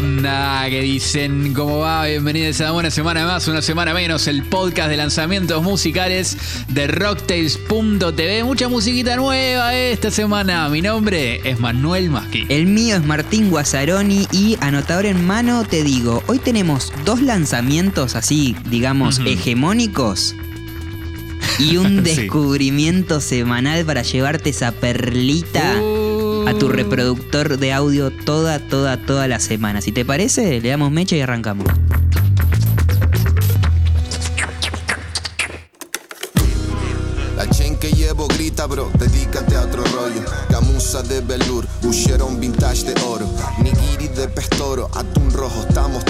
onda? ¿Qué dicen? ¿Cómo va? Bienvenidos a una semana más, una semana menos, el podcast de lanzamientos musicales de Rocktails.tv. Mucha musiquita nueva esta semana. Mi nombre es Manuel Masqui. El mío es Martín Guazzaroni y anotador en mano te digo, hoy tenemos dos lanzamientos así, digamos, hegemónicos y un Sí. descubrimiento semanal para llevarte esa perlita Uh. A tu reproductor de audio toda, toda, toda la semana. Si te parece, le damos mecha y arrancamos. La chain che llevo grita bro, dedícate a otro rollo Gamuza de velour, Bucheron vintage de oro Nigiri de pestoro, atún rojo, estamos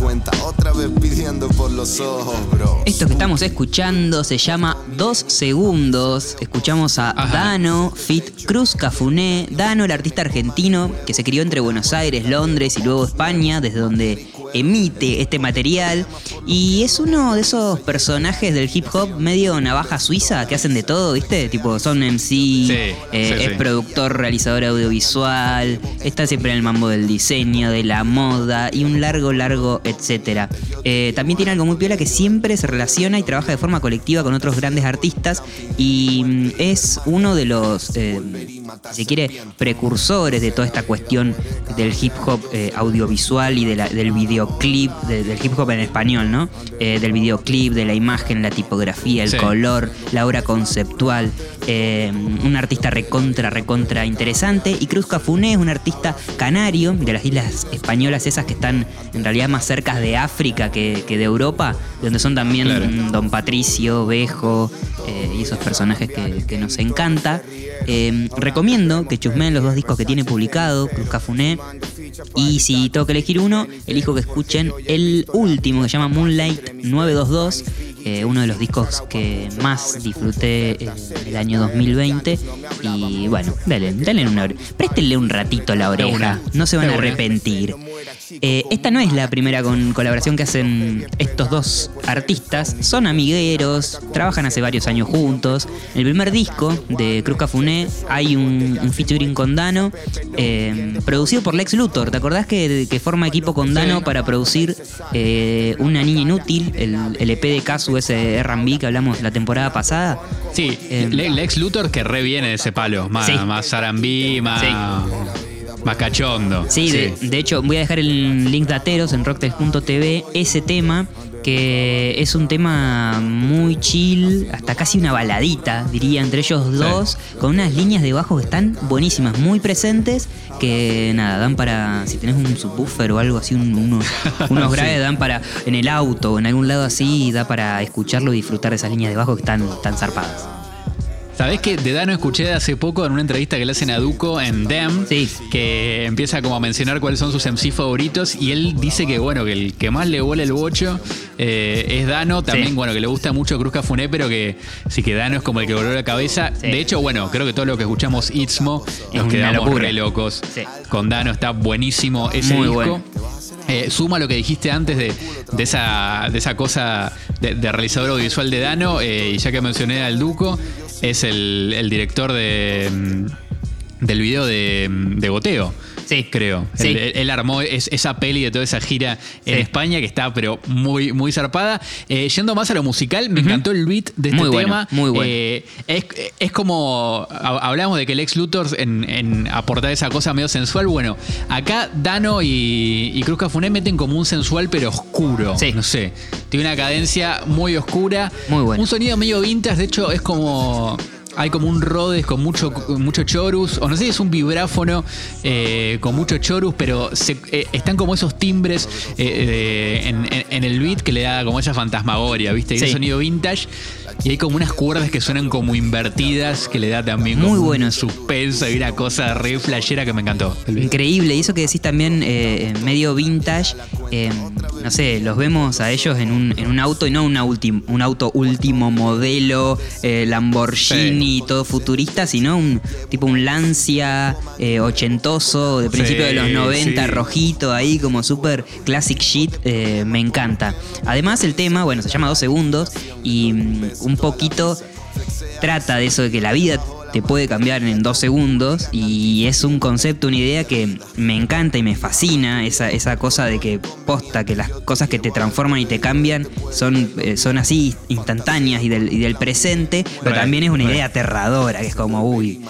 cuenta, otra vez pidiendo por los ojos bro Esto que estamos escuchando se llama Dos Segundos. Escuchamos a Ajá. Dano, Fit Cruz Cafuné. Dano, el artista argentino que se crió entre Buenos Aires, Londres y luego España, desde donde emite este material. Y es uno de esos personajes del hip hop medio navaja suiza que hacen de todo, ¿viste? Tipo, son MC, eh, sí, es sí. productor, realizador audiovisual, está siempre en el mambo del diseño, de la moda y un largo, largo, etcétera. Eh, también tiene algo muy piola que siempre se relaciona y trabaja de forma colectiva con otros grandes artistas y mm, es uno de los, eh, si se quiere, precursores de toda esta cuestión del hip hop audiovisual y de la- del videoclip, de- del hip hop en español, ¿no? Eh, del videoclip, de la imagen, la tipografía, el Sí. color, la obra conceptual. eh, un artista recontra, recontra interesante. Y Cruz Cafuné es un artista canario de las islas españolas, esas que están en realidad más cerca de África que, que de Europa, donde son también Claro. Don Patricio, Bejo eh, y esos personajes que, que nos encanta. Recomiendo que chusmeen los dos discos que tiene publicado, Cruz Cafuné. Y si tengo que elegir uno, elijo que escuchen el último que se llama Moonlight 922, eh, uno de los discos que más disfruté eh, el año 2020. Y bueno, dale, dale una. Préstenle un ratito la oreja, no se van a arrepentir. Eh, esta no es la primera con- colaboración que hacen estos dos artistas. Son amigueros, trabajan hace varios años juntos. En el primer disco de Cruz Cafuné hay un, un featuring con Dano, eh, producido por Lex Luthor. ¿Te acordás que, que forma equipo con Dano Sí. para producir eh, Una Niña Inútil, el, el EP de Casu, ese RB que hablamos la temporada pasada? Sí, Eh, Le- Lex Luthor que re viene de ese palo. Más, Sí. más R&B, más, Sí. Más cachondo. Sí, De, de hecho voy a dejar el link de Ateros en rocktails.tv, ese tema que es un tema muy chill, hasta casi una baladita, diría, entre ellos dos, con unas líneas de bajo que están buenísimas, muy presentes, que nada, dan para, si tenés un subwoofer o algo así, un- unos, unos Sí. graves dan para, en el auto o en algún lado así, da para escucharlo y disfrutar de esas líneas de bajo que están tan zarpadas. ¿Sabés que de Dano escuché hace poco en una entrevista que le hacen a Duco en Dem? Sí. Que empieza como a mencionar cuáles son sus MC favoritos y él dice que bueno, que el que más le vuela el bocho eh, es Dano, también Sí. bueno, que le gusta mucho Cruz Cafuné, pero que sí que Dano es como el que voló la cabeza. Sí. De hecho, bueno, creo que todo lo que escuchamos Itzmo nos quedamos re locos. Sí. Con Dano está buenísimo ese Muy disco. bueno. Eh, suma lo que dijiste antes de, de esa, de esa cosa de, de realizador audiovisual de Dano, eh, y ya que mencioné al Duco, es el, el director de, mm, del video de, mm, de Goteo. Sí. Creo. Sí. Él, él armó es- esa peli de toda esa gira en. España que está, pero muy, muy zarpada. Eh, yendo más a lo musical, me encantó el beat de este Muy bueno, tema. muy bueno. Eh, es, es como. ha- Hablamos de que el ex Luthor en, en aportar esa cosa medio sensual. Bueno, acá Dano y, y Cruz Cafuné meten como un sensual pero oscuro. Sí. No sé. Tiene una cadencia muy oscura. Muy bueno. Un sonido medio vintage. De hecho, es como. Hay como un Rhodes con mucho, mucho chorus, o no sé si es un vibráfono eh, con mucho chorus, pero se- eh, están como esos timbres eh, de- en, en- en el beat que le da como esa fantasmagoria, ¿viste? Y Sí. sonido vintage. Y hay como unas cuerdas que suenan como invertidas, que le da también Muy como bueno un suspenso y una cosa re flashera que me encantó. Increíble, y eso que decís también eh, medio vintage, eh, no sé, los vemos a ellos en un, en un auto y no una ultim- un auto último modelo, eh, Lamborghini, todo futurista, sino un tipo un Lancia eh, ochentoso de principios Sí, de los 90, sí. rojito ahí, como super classic shit, eh, me encanta. Además el tema, bueno, se llama Dos Segundos y mm, un poquito trata de eso de que la vida te puede cambiar en dos segundos y es un concepto, una idea que me encanta y me fascina, esa, esa cosa de que posta, que las cosas que te transforman y te cambian son, eh, son así instantáneas y del, y del presente, pero también es una idea aterradora, que es como, uy,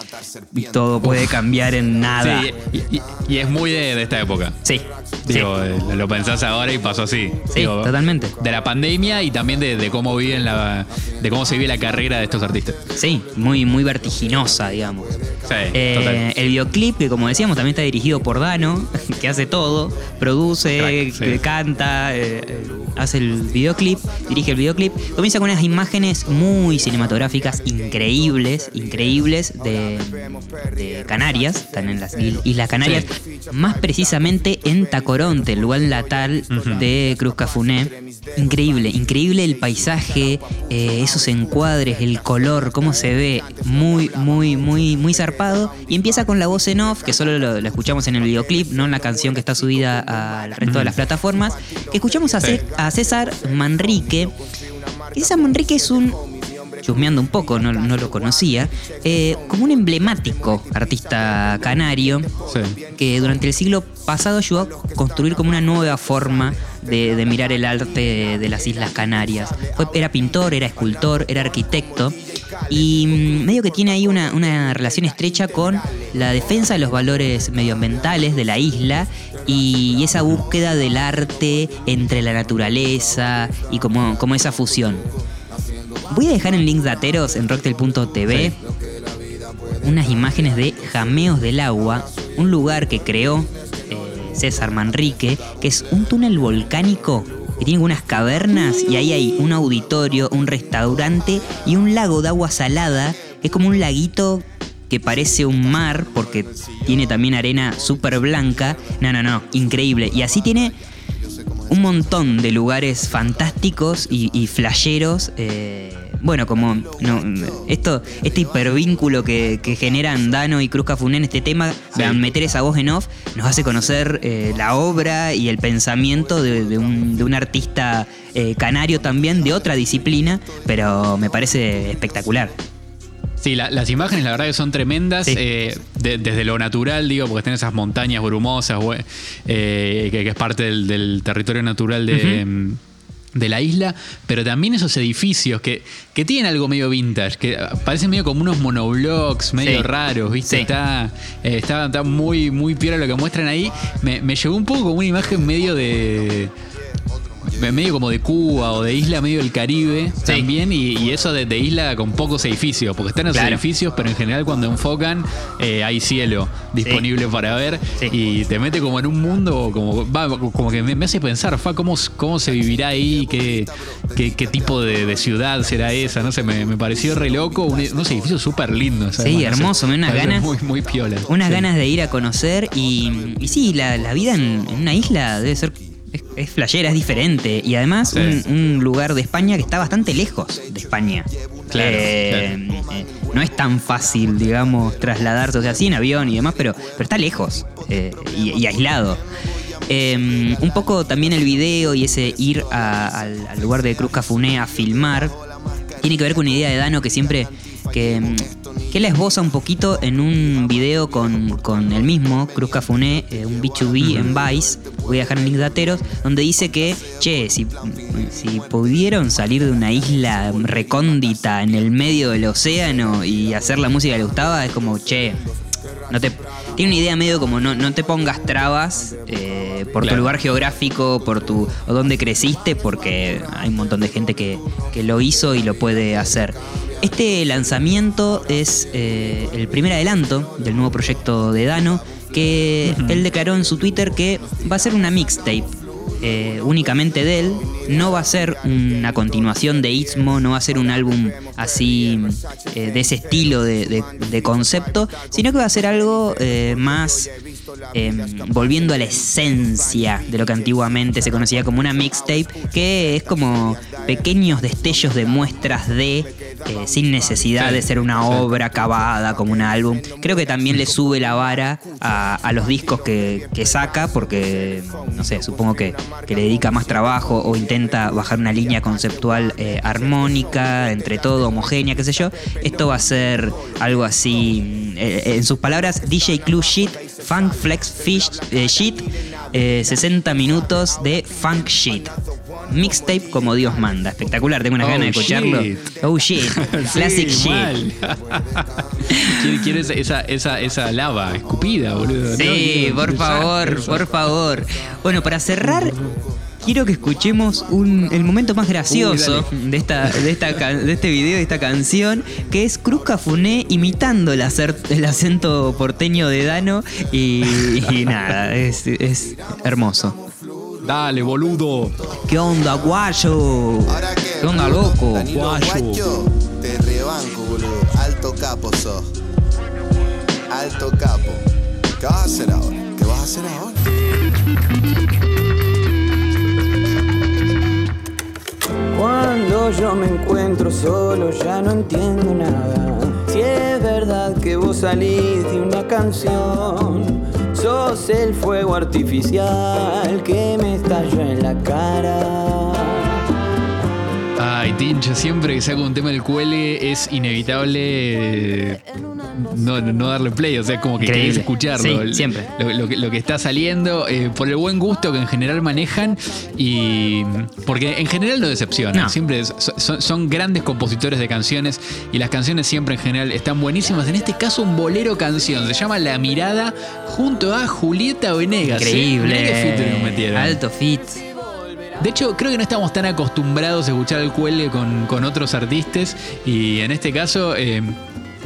todo puede cambiar en nada. Sí, y, y- y es muy de, de esta época. Sí, Digo, eh, lo pensás ahora y pasó así. Sí, Digo, totalmente. De la pandemia y también de, de cómo viven la, de cómo se vive la carrera de estos artistas. sí, muy, muy vertiginosa, digamos. Sí, Eh, total. el videoclip, que como decíamos, también está dirigido por Dano, que hace todo, produce, Crack, sí. que canta, eh, hace el videoclip, dirige el videoclip. Comienza con unas imágenes muy cinematográficas, increíbles, increíbles, de, de Canarias, están en las Islas Canarias, más precisamente en Tacoronte, el lugar natal de Cruz Cafuné. Increíble, increíble el paisaje, eh, esos encuadres, el color, cómo se ve, muy, muy, muy, muy zarpado. Y empieza con la voz en off, que solo lo, lo escuchamos en el videoclip, no en la canción que está subida al resto de las plataformas. Que escuchamos a, Sí. Ce- a César Manrique. Que César Manrique es un chusmeando un poco, no, no lo conocía, eh, como un emblemático artista canario Sí. que durante el siglo pasado ayudó a construir como una nueva forma de, de mirar el arte de las Islas Canarias. Fue- era pintor, era escultor, era arquitecto y mm, medio que tiene ahí una, una relación estrecha con la defensa de los valores medioambientales de la isla y esa búsqueda del arte entre la naturaleza y como, como esa fusión. Voy a dejar en links dateros en rocktel.tv unas imágenes de Jameos del Agua, un lugar que creó eh, César Manrique, que es un túnel volcánico que tiene unas cavernas y ahí hay un auditorio, un restaurante y un lago de agua salada, que es como un laguito que parece un mar porque tiene también arena súper blanca. No, no, no, increíble. Y así tiene un montón de lugares fantásticos y, y flasheros. eh, bueno, como no, esto, este hipervínculo que, que generan Dano y Cruz Cafuné en este tema, Sí. meter esa voz en off, nos hace conocer eh, la obra y el pensamiento de, de un, de un artista eh, canario también, de otra disciplina, pero me parece espectacular. Sí, la- las imágenes la verdad que son tremendas, Sí. eh, de- desde lo natural, digo, porque están esas montañas brumosas, eh, que, que es parte del, del territorio natural de, mm, de la isla, pero también esos edificios que, que tienen algo medio vintage, que parecen medio como unos monoblocks, medio Sí. raros, ¿viste? Sí. Está, eh, está, está muy, muy piola lo que muestran ahí. Me, me llevó un poco como una imagen medio de medio como de Cuba o de isla medio del Caribe Sí. también y, y eso de, de isla con pocos edificios porque están los Claro. edificios pero en general cuando enfocan eh, hay cielo disponible para ver Sí. y te mete como en un mundo como va, como que me, me hace pensar fa, cómo, cómo se vivirá ahí qué, qué, qué tipo de, de ciudad será esa no sé me, me pareció re loco un- unos edificios súper lindos Sí, además, no sé, hermoso, me da unas ganas- muy, muy piola Unas Sí. ganas de ir a conocer y, y sí, la, la vida en, en una isla debe ser... Es, es flashera, es diferente. Y además Sí. un, un lugar de España que está bastante lejos de España. Claro, Eh, eh, no es tan fácil, digamos, trasladarse, o sea, sí en avión y demás, pero, pero está lejos eh, y, y aislado. Un poco también el video y ese ir a- al, al lugar de Cruz Cafuné a filmar tiene que ver con una idea de Dano que siempre que, que él esboza un poquito en un video con, con el mismo, Cruz Cafuné, eh, un B2B en Vice, voy a dejar en link dateros, donde dice que, che, si, si pudieron salir de una isla recóndita en el medio del océano y hacer la música que le gustaba, es como, che, no te, tiene una idea medio como no, no te pongas trabas eh, por tu lugar geográfico, por tu o dónde creciste, porque hay un montón de gente que, que lo hizo y lo puede hacer. Este lanzamiento es eh, el primer adelanto del nuevo proyecto de Dano, que él declaró en su Twitter que va a ser una mixtape. eh, únicamente de él, no va a ser una continuación de Istmo, no va a ser un álbum así eh, de ese estilo de, de- de concepto, sino que va a ser algo más eh, volviendo a la esencia de lo que antiguamente se conocía como una mixtape, que es como pequeños destellos de muestras de eh, sin necesidad de ser una obra acabada como un álbum. Creo que también le sube la vara a, a los discos que, que saca porque, no sé, supongo que, que le dedica más trabajo o intenta bajar una línea conceptual eh, armónica, entre todo, homogénea, qué sé yo. Esto va a ser algo así, eh, en sus palabras, DJ Clue Shit, Funk Flex Fish Shit, eh, 60 minutos de Funk Shit. Mixtape como Dios manda. Espectacular, tengo una Oh, ganas de escucharlo. shit. Oh shit. Classic Sí, shit. quiere esa, esa, esa, esa lava escupida, boludo. Sí, No, quiero- por quiero favor, eso. por favor. Bueno, para cerrar, quiero que escuchemos un, el momento más gracioso de, esta, de, esta, de este video, de esta canción, que es Cruz Cafuné imitando el, acer- el acento porteño de Dano. Y, y nada, es, es hermoso. Dale, boludo. ¿Qué onda, guayo? Ahora que, ¿Qué onda, loco? Guayo. Guacho, te rebanco, boludo. Alto capo sos. Alto capo. ¿Qué vas a hacer ahora? ¿Qué vas a hacer ahora? Cuando yo me encuentro solo ya no entiendo nada. Si es verdad que vos salís de una canción, el fuego artificial que me estalla en la cara. Ay, Tincho, siempre que saco un tema del cuele es inevitable eh, no, no darle play, o sea, como que Increíble. querés escucharlo. Sí, El- siempre. Lo, lo que, lo que está saliendo, eh, por el buen gusto que en general manejan y. Porque en general no decepcionan, No. siempre es- son, son grandes compositores de canciones y las canciones siempre en general están buenísimas. En este caso, un bolero canción, se llama La Mirada junto a Julieta Venegas. ¿eh? Metieron. Alto fit. De hecho, creo que no estamos tan acostumbrados a escuchar el cuele con, con otros artistas y en este caso... eh,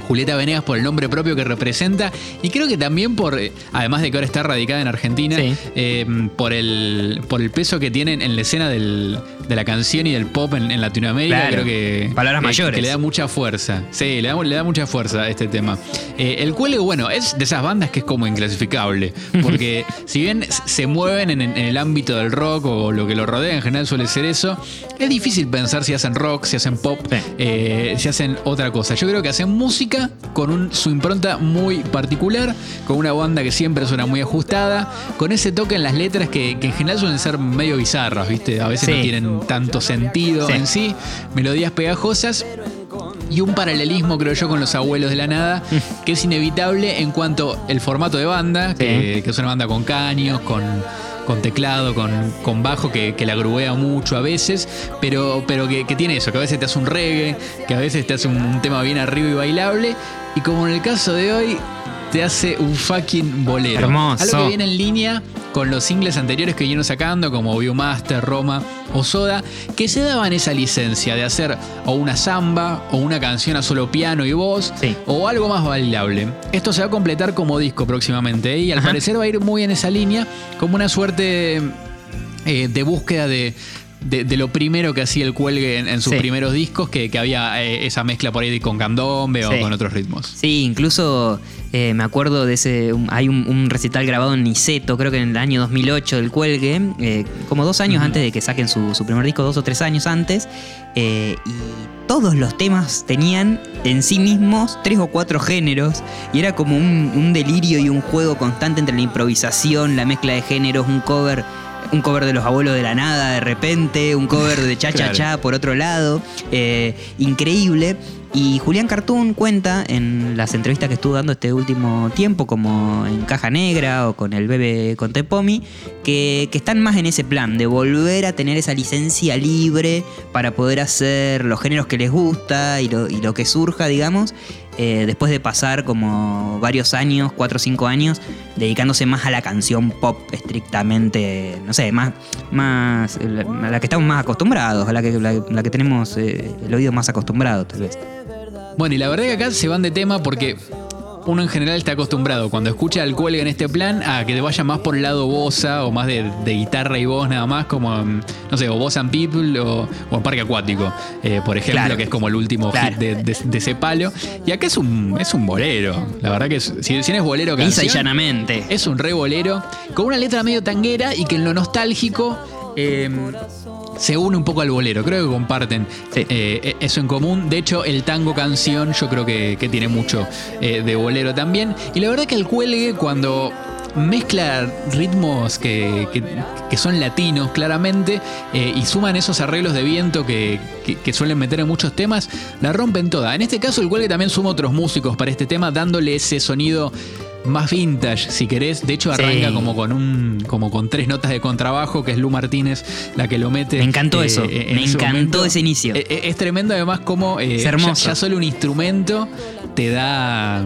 Julieta Venegas por el nombre propio que representa y creo que también por, eh, además de que ahora está radicada en Argentina, Sí. eh, por, el, por el peso que tienen en la escena del- de la canción y del pop en, en Latinoamérica, Claro. creo que, Palabras que- mayores. que le da mucha fuerza. Sí, le da, le da mucha fuerza a este tema. Eh, el cuele, bueno, es de esas bandas que es como inclasificable, porque si bien se mueven en, en el ámbito del rock o lo que lo rodea, en general suele ser eso, es difícil pensar si hacen rock, si hacen pop, Sí. eh, si hacen otra cosa. Yo creo que hacen música con un- su impronta muy particular, con una banda que siempre suena muy ajustada, con ese toque en las letras que, que en general suelen ser medio bizarras, ¿viste? A veces Sí. no tienen tanto sentido Sí. en sí, melodías pegajosas y un paralelismo, creo yo, con los abuelos de la nada, que es inevitable en cuanto el formato de banda, que, que es una banda con caños, con, con teclado, con, con bajo, que, que la grubea mucho a veces, pero, pero que, que tiene eso, que a veces te hace un reggae, que a veces te hace un, un tema bien arriba y bailable, y como en el caso de hoy, te hace un fucking bolero. Hermoso. Algo que viene en línea con los singles anteriores que vinieron sacando, como Viewmaster, Roma o Soda, que se daban esa licencia de hacer o una samba o una canción a solo piano y voz Sí. o algo más bailable. Esto se va a completar como disco próximamente ¿eh? y al Ajá. parecer va a ir muy en esa línea, como una suerte eh, de búsqueda de, de, de lo primero que hacía el cuelgue en, en sus Sí. primeros discos, que, que había eh, esa mezcla por ahí con candombe Sí. o con otros ritmos. Sí, incluso eh, me acuerdo de ese. un- hay un, un recital grabado en Niceto, creo que en el año 2008 del Cuelgue, eh, como dos años antes de que saquen su, su primer disco, dos o tres años antes. y todos los temas tenían en sí mismos tres o cuatro géneros. Y era como un, un delirio y un juego constante entre la improvisación, la mezcla de géneros, un cover. Un cover de los abuelos de la nada de repente, un cover de cha cha cha por otro lado. eh, increíble. Y Julián Cartoon cuenta en las entrevistas que estuvo dando este último tiempo, como en Caja Negra o con el bebé Contepomi, que, que están más en ese plan, de volver a tener esa licencia libre para poder hacer los géneros que les gusta y lo, y lo que surja, digamos, eh, después de pasar como varios años, cuatro o cinco años, dedicándose más a la canción pop estrictamente, no sé, más, más la, la que estamos más acostumbrados, a la que, la, la que tenemos eh, el oído más acostumbrado, tal vez. Bueno, y la verdad que acá se van de tema porque uno en general está acostumbrado cuando escucha al cuelga en este plan a que te vaya más por el lado bossa o más de, de guitarra y voz nada más, como, mm, no sé, o Boss and People o, Parque Acuático, eh, por ejemplo, Claro. que es como el último Claro. hit de, de- de ese palo. Y acá es un, es un bolero. La verdad que es- si, si no es bolero Lisa y llanamente. es un re bolero con una letra medio tanguera y que en lo nostálgico eh, se une un poco al bolero. Creo que comparten Sí. eh, eso en común. De hecho, el tango canción yo creo que, que tiene mucho eh, de bolero también. Y la verdad que el cuelgue cuando mezcla ritmos que, que- que son latinos claramente eh, y suman esos arreglos de viento que, que- que suelen meter en muchos temas, la rompen toda. En este caso el cuelgue también suma otros músicos para este tema dándole ese sonido más vintage, si querés. De hecho, arranca Sí. como con un, como con tres notas de contrabajo, que es Lu Martínez la que lo mete. Me encantó eso, en me ese encantó momento. ese inicio. Eh, eh, Es, tremendo además como eh, Es ya, hermoso. ya solo un instrumento te da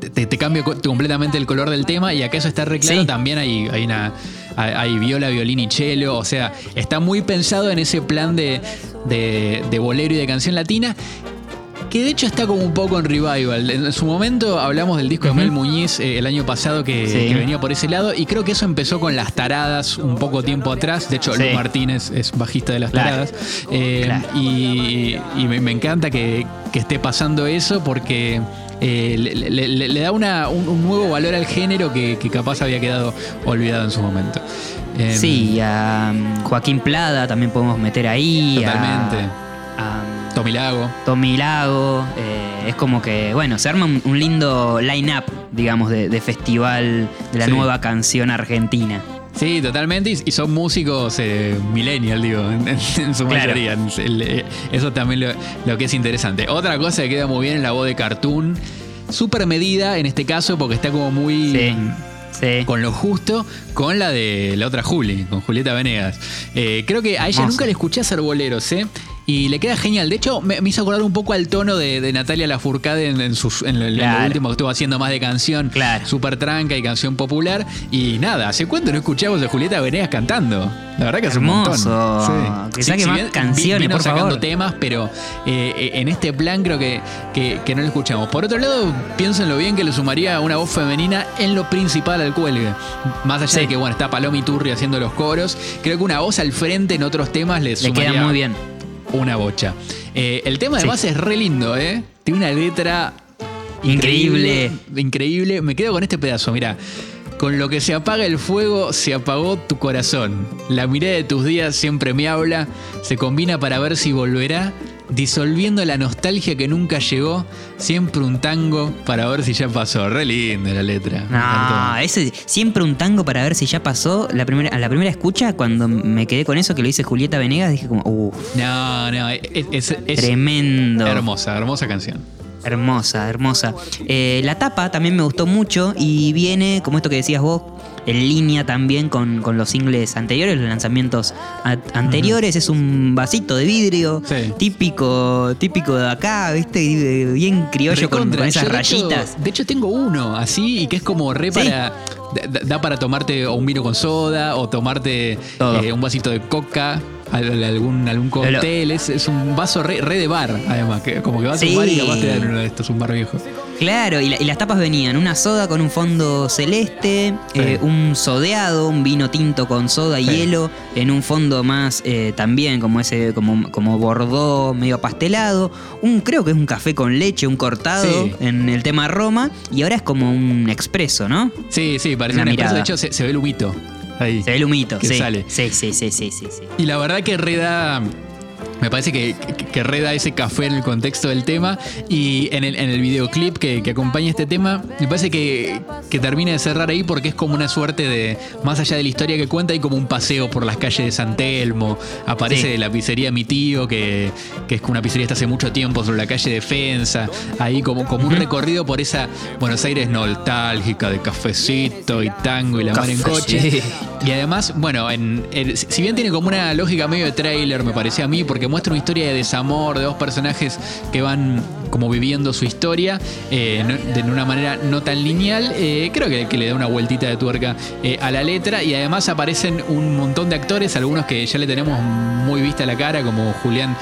te, te- te cambia co- completamente el color del tema y acá eso está re claro, Sí. también hay, hay una hay viola, violín y cello, o sea, está muy pensado en ese plan de, de, de bolero y de canción latina. Que de hecho está como un poco en revival. En su momento hablamos del disco de Mel Muñiz eh, el año pasado que, Sí. que venía por ese lado y creo que eso empezó con Las Taradas un poco tiempo atrás. De hecho, Sí. Lu Martínez es bajista de Las Claro. Taradas. Eh, Claro. Y, y me, me encanta que, que esté pasando eso porque eh, le, le- le- le da una- un, un nuevo valor al género que, que capaz había quedado olvidado en su momento. Eh, Sí, a um, Joaquín Plada también podemos meter ahí. Totalmente. A, Tommy Lago. Tommy Lago. eh, es como que, bueno, se arma un, un lindo line-up, digamos, de, de festival de la Sí. nueva canción argentina. Sí, totalmente. Y, y son músicos eh, millennial, digo, en, su Claro. mayoría. Eso también lo, lo que es interesante. Otra cosa que queda muy bien es la voz de Cartoon. Súper medida en este caso porque está como muy... Sí, sí. Con lo justo, con la de la otra Juli, con Julieta Venegas. Eh, creo que a ella nunca le escuché hacer boleros, ¿eh? Y le queda genial. De hecho, me, me hizo acordar un poco al tono de, de Natalia Lafourcade en, en, sus- en lo, en lo Claro. último que estuvo haciendo más de canción. Claro. Súper tranca y canción popular. Y nada, ¿hace cuánto no escuchamos a Julieta Venegas cantando? La verdad que hace un montón. Que saque más vi- canciones, vino por sacando favor. temas, pero eh, eh, en este plan creo que, que- que no lo escuchamos. Por otro lado, pienso en lo bien que le sumaría una voz femenina en lo principal al cuelgue. Más allá Sí. de que, bueno, está Paloma Turri haciendo los coros, creo que una voz al frente en otros temas le Le sumaría queda muy bien. Una bocha. Eh, el tema Sí. además es re lindo, ¿eh? Tiene una letra Increíble. Increíble. Me quedo con este pedazo, mira. Con lo que se apaga el fuego, se apagó tu corazón. La mirada de tus días siempre me habla, se combina para ver si volverá, disolviendo la nostalgia que nunca llegó, siempre un tango para ver si ya pasó. Re linda la letra. encantó. ese siempre un tango para ver si ya pasó. La primera, a la primera escucha, cuando me quedé con eso que lo dice Julieta Venegas, dije como, uff, No, no, es, es- es tremendo. hermosa, hermosa canción. Hermosa, hermosa. Eh, la tapa también me gustó mucho y viene, como esto que decías vos, en línea también con, con los singles anteriores, los lanzamientos anteriores. Es un vasito de vidrio, Sí. típico, típico de acá, ¿viste? Bien criollo con, esas Yo, de hecho- rayitas. De hecho, tengo uno así y que es como re Sí. para. Da, da para tomarte un vino con soda o tomarte eh, un vasito de coca, algún, algún cóctel. Es, es un vaso re, re de bar, además. Que como que vas a un Sí. bar y capaz te dan uno de estos, un bar viejo. Claro, y, la- y las tapas venían una soda con un fondo celeste, Sí. eh, un sodeado, un vino tinto con soda y Sí. hielo, en un fondo más eh, también como ese, como, como bordó medio pastelado, un creo que es un café con leche, un cortado Sí. en el tema Roma, y ahora es como un expreso, ¿no? Sí, sí, parece Una un espresso. De hecho, se, se ve el humito ahí. Se ve el humito, Que sí. sale. Sí, sí, sí, sí, sí, sí. Y la verdad que reda. Me parece que, que, que reda ese café en el contexto del tema. Y en el, en el videoclip que, que acompaña este tema, me parece que, que termina de cerrar ahí porque es como una suerte de. Más allá de la historia que cuenta, hay como un paseo por las calles de San Telmo. Aparece Sí. la pizzería Mi Tío, que, que es una pizzería está hace mucho tiempo sobre la calle Defensa. Ahí como, como un recorrido por esa Buenos Aires nostálgica de cafecito y tango y la mar en coche. Y además, bueno, en, si bien tiene como una lógica medio de tráiler, me parece a mí, porque muestra una historia de desamor de dos personajes que van como viviendo su historia eh, no- de una manera no tan lineal, eh, creo que, que le da una vueltita de tuerca eh, a la letra y además aparecen un montón de actores, algunos que ya le tenemos muy vista la cara, como Julián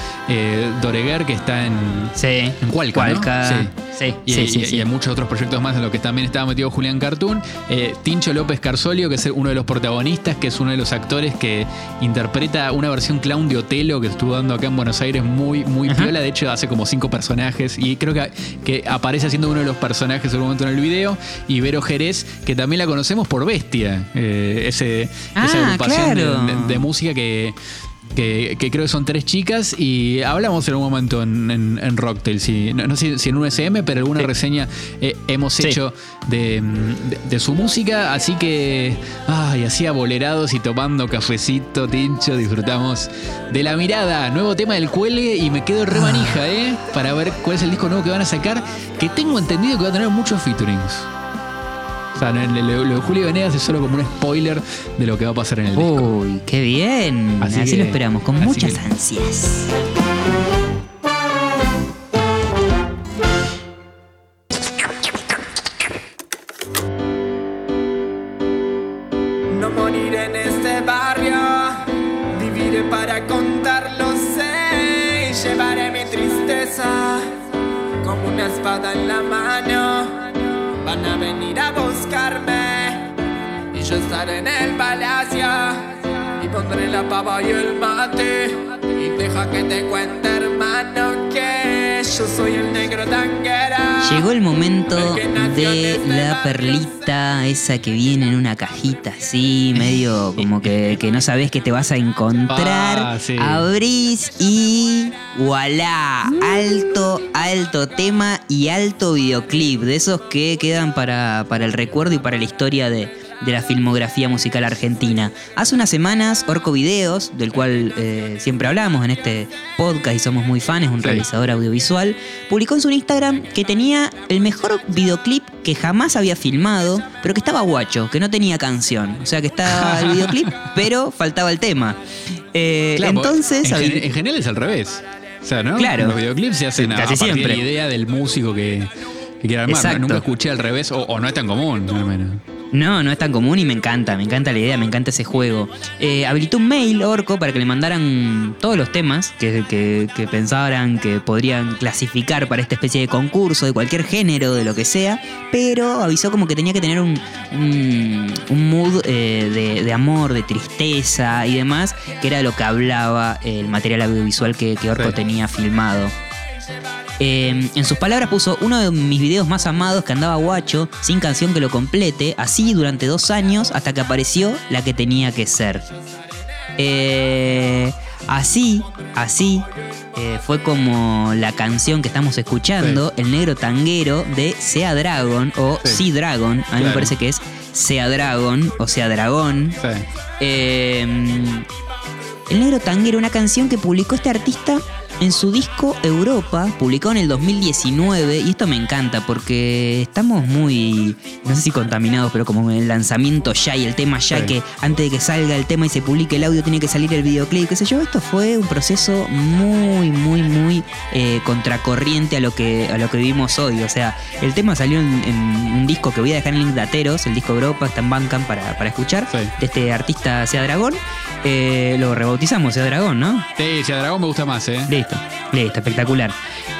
Doreguer, que está en, Sí. en Cualca. Sí. Sí, Y, sí, y- muchos otros proyectos más en los que también estaba metido Julián Cartoon. Tincho López Carsolio, que es uno de los protagonistas, que es uno de los actores que interpreta una versión clown de Otelo que estuvo dando acá en Buenos Aires muy, muy Ajá. piola. De hecho, hace como cinco personajes Jerez. Y creo que, que aparece haciendo uno de los personajes en un momento en el video. Y Vero Jerez, que también la conocemos por Bestia. eh, ese, esa Ah, agrupación de- claro. de, de música que, que, que creo que son tres chicas. Y hablamos en un momento en, en, en Rocktail. Si, no, no sé si en un SM, pero alguna reseña eh, hemos Sí. hecho de, de- de su música. Así que, ay, así abolerados y tomando cafecito, tincho, disfrutamos de la mirada. Nuevo tema del cuelgue y me quedo re manija, ¿eh? Para ver cuál es el disco nuevo que van a sacar. Que tengo entendido que va a tener muchos featurings. O sea, lo, de Julio Venegas es solo como un spoiler de lo que va a pasar en el disco. Uy, qué bien. Así Así, que- lo esperamos, con muchas que- ansias. Que te cuente hermano que yo soy el negro tanguera. Llegó el momento de la perlita, esa que viene en una cajita así, medio como que, que no sabes que te vas a encontrar. Ah, sí. Abrís y voilà, alto, alto tema y alto videoclip, de esos que quedan para, para el recuerdo y para la historia de, de la filmografía musical argentina. Hace unas semanas, Orco Videos, del cual eh, siempre hablamos en este podcast y somos muy fans, un Sí. realizador audiovisual, publicó en su Instagram que tenía el mejor videoclip que jamás había filmado, pero que estaba guacho, que no tenía canción. O sea, que estaba el videoclip, pero faltaba el tema. Eh, Claro, entonces... En, habi- gen- en general es al revés. O sea, ¿no? Claro. Los videoclips se hacen a, Casi a partir siempre. de la idea del músico que, que quiere armar. Exacto. Nunca escuché al revés, o, o no es tan común, al menos. No, no es tan común y me encanta, me encanta la idea, me encanta ese juego. Eh, habilitó un mail, Orco, para que le mandaran todos los temas que, que, que pensaran que podrían clasificar para esta especie de concurso, de cualquier género, de lo que sea, pero avisó como que tenía que tener un, un, un mood eh, de, de amor, de tristeza y demás, que era de lo que hablaba el material audiovisual que, que Orco Sí. tenía filmado. Eh, en sus palabras puso uno de mis videos más amados que andaba guacho, sin canción que lo complete, así durante dos años hasta que apareció la que tenía que ser. Eh, así, así, eh, fue como la canción que estamos escuchando, El Negro Tanguero de Sea Dragon o Sí. Sea Dragon. A mí me parece que es Sea Dragon o Sea Dragón. Sí. Eh, el Negro Tanguero, una canción que publicó este artista en su disco Europa, publicado en el 2019, y esto me encanta porque estamos muy, no sé si contaminados, pero como en el lanzamiento ya y el tema ya, Sí. que antes de que salga el tema y se publique el audio tiene que salir el videoclip, qué sé yo, esto fue un proceso muy, muy, muy eh, contracorriente a lo, que, a lo que vivimos hoy. O sea, el tema salió en, en un disco que voy a dejar en link de Ateros, el disco Europa, está en Bandcamp para, para escuchar, Sí. de este artista Sea Dragón. Eh, lo rebautizamos Sea Dragón, ¿no? Sí, si a Dragón me gusta más, ¿eh? Listo, listo, espectacular.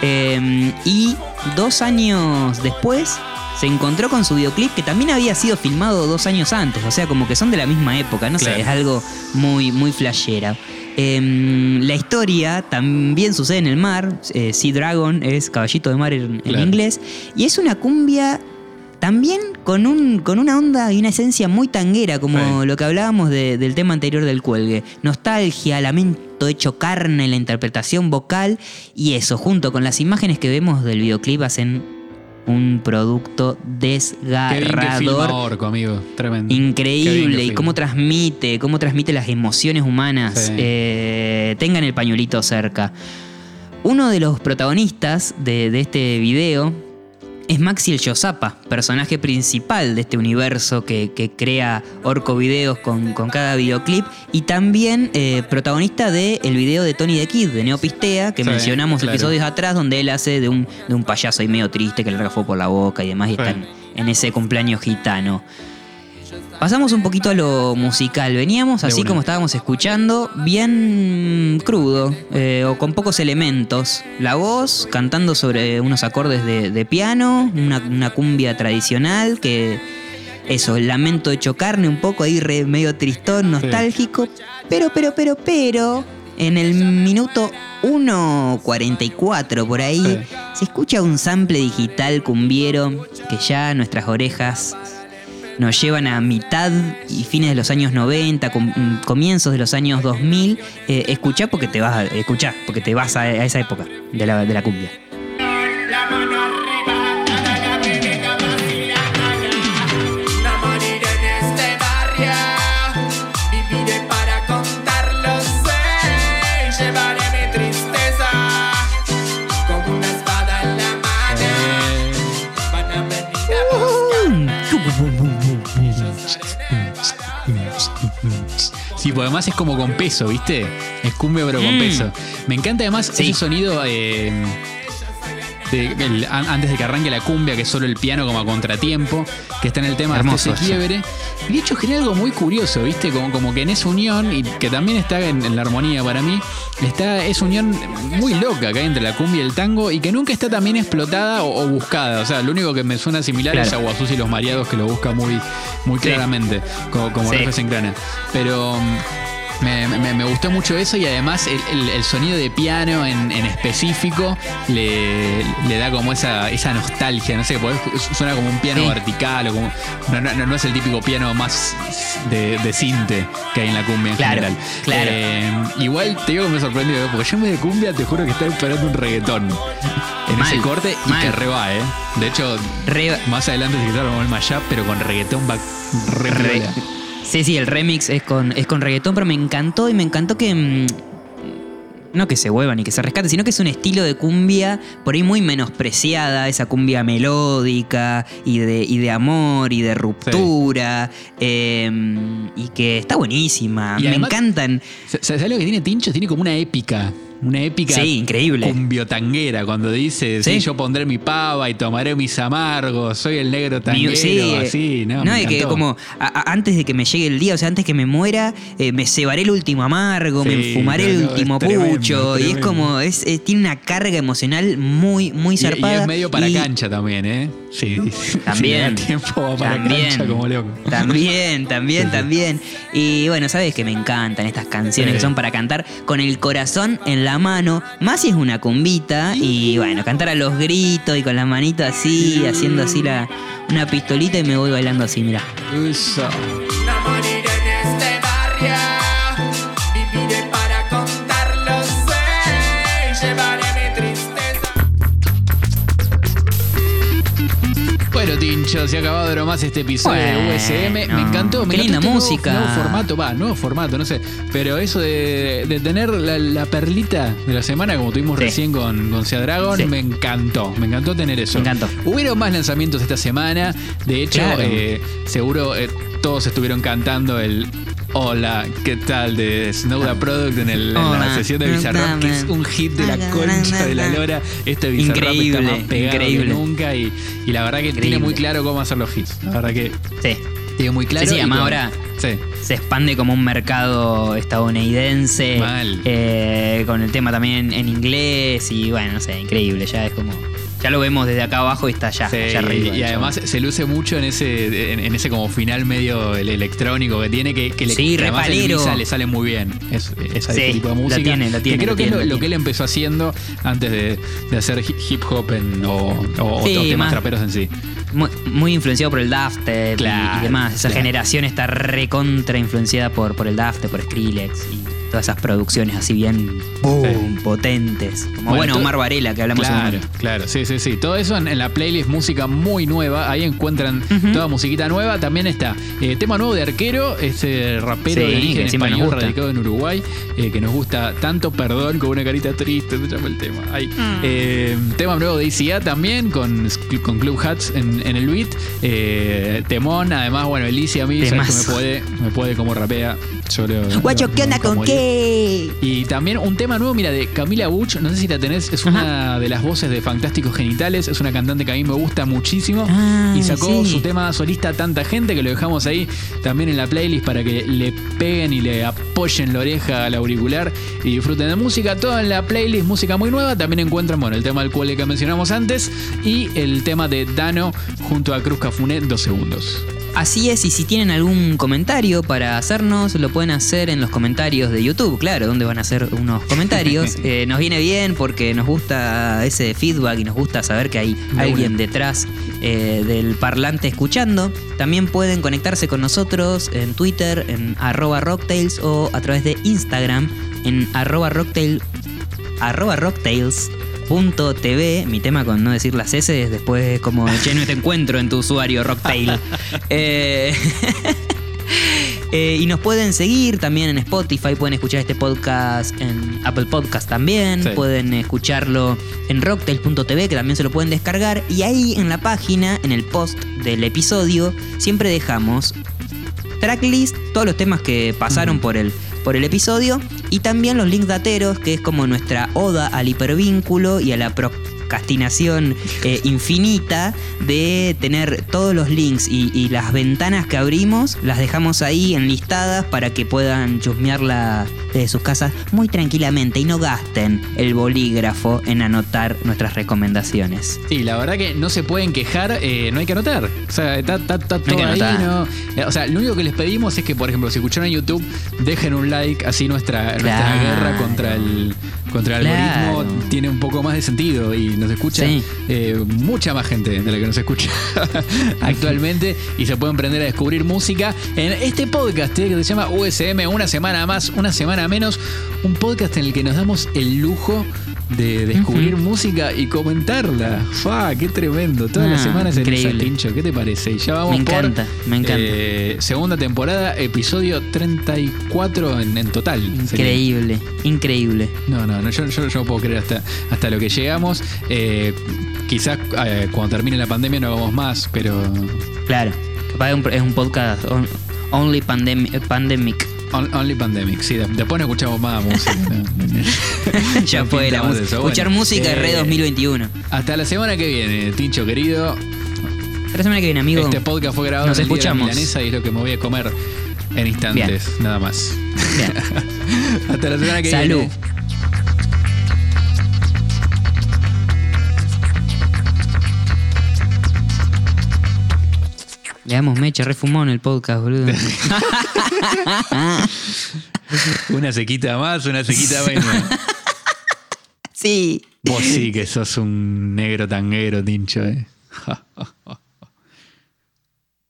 Eh, y dos años después se encontró con su videoclip que también había sido filmado dos años antes, o sea, como que son de la misma época, no Claro. sé, es algo muy, muy flashera. Eh, la historia también sucede en el mar, eh, Sea Dragon es caballito de mar en, inglés, y es una cumbia también con, un, con una onda y una esencia muy tanguera, como Sí. lo que hablábamos de- del tema anterior del cuelgue. Nostalgia, lamento hecho carne, la interpretación vocal y eso, junto con las imágenes que vemos del videoclip, hacen un producto desgarrador. Orco, amigo. Tremendo. Increíble, y cómo transmite, cómo transmite las emociones humanas. Sí. Eh, tengan el pañuelito cerca. Uno de los protagonistas de, de este video es Maxi el Yosapa, personaje principal de este universo que, que crea Orco Videos con, con cada videoclip y también eh, protagonista del el video de Tony the Kid, de Neopistea, que Sí, mencionamos claro. episodios atrás donde él hace de un, de un payaso ahí medio triste que le rafó por la boca y demás y Sí. en ese cumpleaños gitano. Pasamos un poquito a lo musical. Veníamos, así como estábamos escuchando, bien crudo eh, o con pocos elementos. La voz cantando sobre unos acordes de, de piano, una, una cumbia tradicional que... Eso, el lamento hecho carne, un poco ahí re- medio tristón, nostálgico. Pero, pero, pero, pero... en el minuto 1.44 por ahí, Sí. se escucha un sample digital cumbiero que ya nuestras orejas nos llevan a mitad y fines de los años 90, com- mm, comienzos de los años 2000. Eh, escuchá porque te vas a, escuchá porque te vas a, a esa época de la, de la cumbia. Sí, porque además es como con peso, ¿viste? Es cumbia pero con Mm. peso. Me encanta además Sí. ese sonido eh, de- el- antes de que arranque la cumbia, que es solo el piano como a contratiempo, que está en el tema Hermoso se eso. quiebre. Y de hecho genera algo muy curioso, ¿viste? Como, como que en esa unión, y que también está en, en la armonía para mí, está esa unión muy loca que hay entre la cumbia y el tango y que nunca está también explotada o, o buscada. O sea, lo único que me suena similar es Claro. Aguasus y los Mariados, que lo busca muy, muy Sí. claramente, como, como Sí. En Crana. Pero mm, me, me- me gustó mucho eso y además el, el- el sonido de piano en, en específico le, le da como esa, esa nostalgia, no sé, suena como un piano Sí. vertical o como. No, no- no es el típico piano más de, de cinte que hay en la cumbia en Claro, general. claro. Eh, igual te digo que me sorprendió, porque yo en vez de cumbia te juro que estaba esperando un reggaetón en Mal, ese corte y mal. que re va, ¿eh? De hecho, Re- más adelante se quitaron el mashup, pero con reggaetón va re. Sí, sí, el remix es con, es con reggaetón, pero me encantó y me encantó que. mm, no que se vuelvan y que se rescate, sino que es un estilo de cumbia por ahí muy menospreciada, esa cumbia melódica y de, y de amor y de ruptura, eh, y que está buenísima. Y me además- encantan. ¿Sabes lo que tiene Tincho? Tiene como una épica. Una épica Sí, increíble. cumbiotanguera cuando dice, sí. Sí. yo pondré mi pava y tomaré mis amargos, soy el negro tanguero, sí, así, ¿no? me y que como a- antes de que me llegue el día, o sea, antes que me muera, eh, me cebaré el último amargo, me enfumaré no, el no, último tremendo, pucho. y es como, es, tiene una carga emocional muy, muy Y- y, zarpada. es medio para y- cancha también, ¿eh? Sí. También. Si da tiempo para también, cancha como loco. También, también, también. Y bueno, sabes que me encantan estas canciones que son para cantar con el corazón en la mano. Más si es una cumbita. Y bueno, cantar a los gritos y con las manitas así, haciendo así la, una pistolita y me voy bailando así. Eso. Se ha acabado nomás este episodio de Bueno, USM. Me encantó. Me qué encantó linda este nuevo- música. Nuevo, formato, va, nuevo formato, no sé. Pero eso de, de tener la, la perlita de la semana, como tuvimos Sí. recién con, con Sea Dragon, Sí. me encantó. Me encantó tener eso. Me encantó. Hubieron más lanzamientos esta semana. De hecho, Claro. eh, seguro eh, todos estuvieron cantando el. Hola, ¿qué tal? De Snow the Product en, el- en la sesión de Bizarrap, que es un hit de la concha de la lora. Este Bizarrap está más pegado increíble. que nunca y, y la verdad que tiene muy claro cómo hacer los hits. La verdad que Sí. tiene muy claro. Sí, sí, además ahora- Sí. se expande como un mercado estadounidense Mal. eh, con el tema también en inglés y bueno, no sé, increíble, ya es como ya lo vemos desde acá abajo y está allá, Sí, allá arriba. y además se luce mucho en ese en, en ese como final medio el electrónico que tiene que, que le, Sí, repalero. Visa le sale muy bien es, esa Sí, tipo de música tiene, lo tiene, que creo que es tiene, lo, lo lo que él empezó haciendo antes de, de hacer hi- hip hop en- o, o- temas más- traperos en sí muy, muy influenciado por el dafte y- Claro, y, demás. Esa claro. generación está recontra influenciada por, por el dafte, por Skrillex y todas esas producciones así bien boom, potentes. Como Bueno, bueno, Omar Varela que hablamos Claro, claro, sí, sí, sí. Todo eso en, en la playlist música muy nueva. Ahí encuentran toda musiquita nueva. También está eh, tema nuevo de Arquero, ese rapero Sí, de origen español radicado en Uruguay, eh, que nos gusta tanto, perdón, con una carita triste, se llama el tema. Ahí. Eh, tema nuevo de ICA también, con, con Club Hats en, en el beat. Eh, temón, además, bueno, Alicia a mí, sabes que me puede, me puede como rapea. Guacho, ¿qué onda con qué? Y también un tema nuevo, mira, de Camila Buch, no sé si la tenés, es una de las voces de Fantásticos Genitales, es una cantante que a mí me gusta muchísimo Ah, y sacó sí. su tema solista tanta gente que lo dejamos ahí también en la playlist para que le peguen y le apoyen la oreja al auricular y disfruten de música. Todo en la playlist, música muy nueva. También encuentran, bueno, el tema del cual que mencionamos antes y el el tema de Dano junto a Cruz Cafuné, dos segundos. Así es, y si tienen algún comentario para hacernos, lo pueden hacer en los comentarios de YouTube, claro, donde van a hacer unos comentarios. Eh, nos viene bien porque nos gusta ese feedback y nos gusta saber que hay De alguien una. detrás eh, del parlante escuchando. También pueden conectarse con nosotros en Twitter, en arroba rocktails o a través de Instagram en arroba rocktail, arroba Mi tema con no decir las S es después como, che, no te encuentro en tu usuario rocktail. Eh, eh, y nos pueden seguir también en Spotify, pueden escuchar este podcast en Apple Podcast también, Sí. pueden escucharlo en rocktail.tv que también se lo pueden descargar y ahí en la página, en el post del episodio, siempre dejamos tracklist, todos los temas que pasaron por el, por el episodio y también los links dateros, que es como nuestra oda al hipervínculo y a la procrastinación eh, infinita de tener todos los links y, y las ventanas que abrimos, las dejamos ahí enlistadas para que puedan chusmearla desde sus casas muy tranquilamente y no gasten el bolígrafo en anotar nuestras recomendaciones. Sí, la verdad que no se pueden quejar, eh, no hay que anotar. O sea, está, está- está hay todo ahí, O sea, lo único que les pedimos es que, por ejemplo, si escucharon en YouTube, dejen un like, así nuestra, nuestra guerra contra el, contra el Claro. algoritmo tiene un poco más de sentido y nos escucha Sí. eh, mucha más gente de la que nos escucha actualmente y se pueden prender a descubrir música en este podcast eh, que se llama USM, una semana más, una semana menos, un podcast en el que nos damos el lujo de descubrir música y comentarla. ¡Fa! ¡Qué tremendo! Todas las Ah, semanas en increíble. Tincho. ¿Qué te parece? Y ya vamos Me por, encanta, me encanta. eh, segunda temporada, episodio 34 en, en total. sería. Increíble, increíble. No, no, no yo, yo- yo no puedo creer hasta, hasta lo que llegamos. Eh, quizás eh, cuando termine la pandemia no hagamos más, pero Claro, capaz es un, podcast on- only pandemic. pandemic. on- only pandemic. Sí, de- después no escuchamos más música. ya fue la música. eso. Escuchar Bueno, música es re eh, 2021. Hasta la semana que viene, Tincho querido. Hasta la semana que viene, amigo. Este podcast fue grabado Nos en el día de la escuchamos. milanesa y es lo que me voy a comer en instantes, nada más. Bien. Hasta la semana que Salud. viene. Le damos mecha, re fumón el podcast, boludo. Una sequita más, una sequita menos. sí. Vos sí que sos un negro tanguero, Tincho, eh.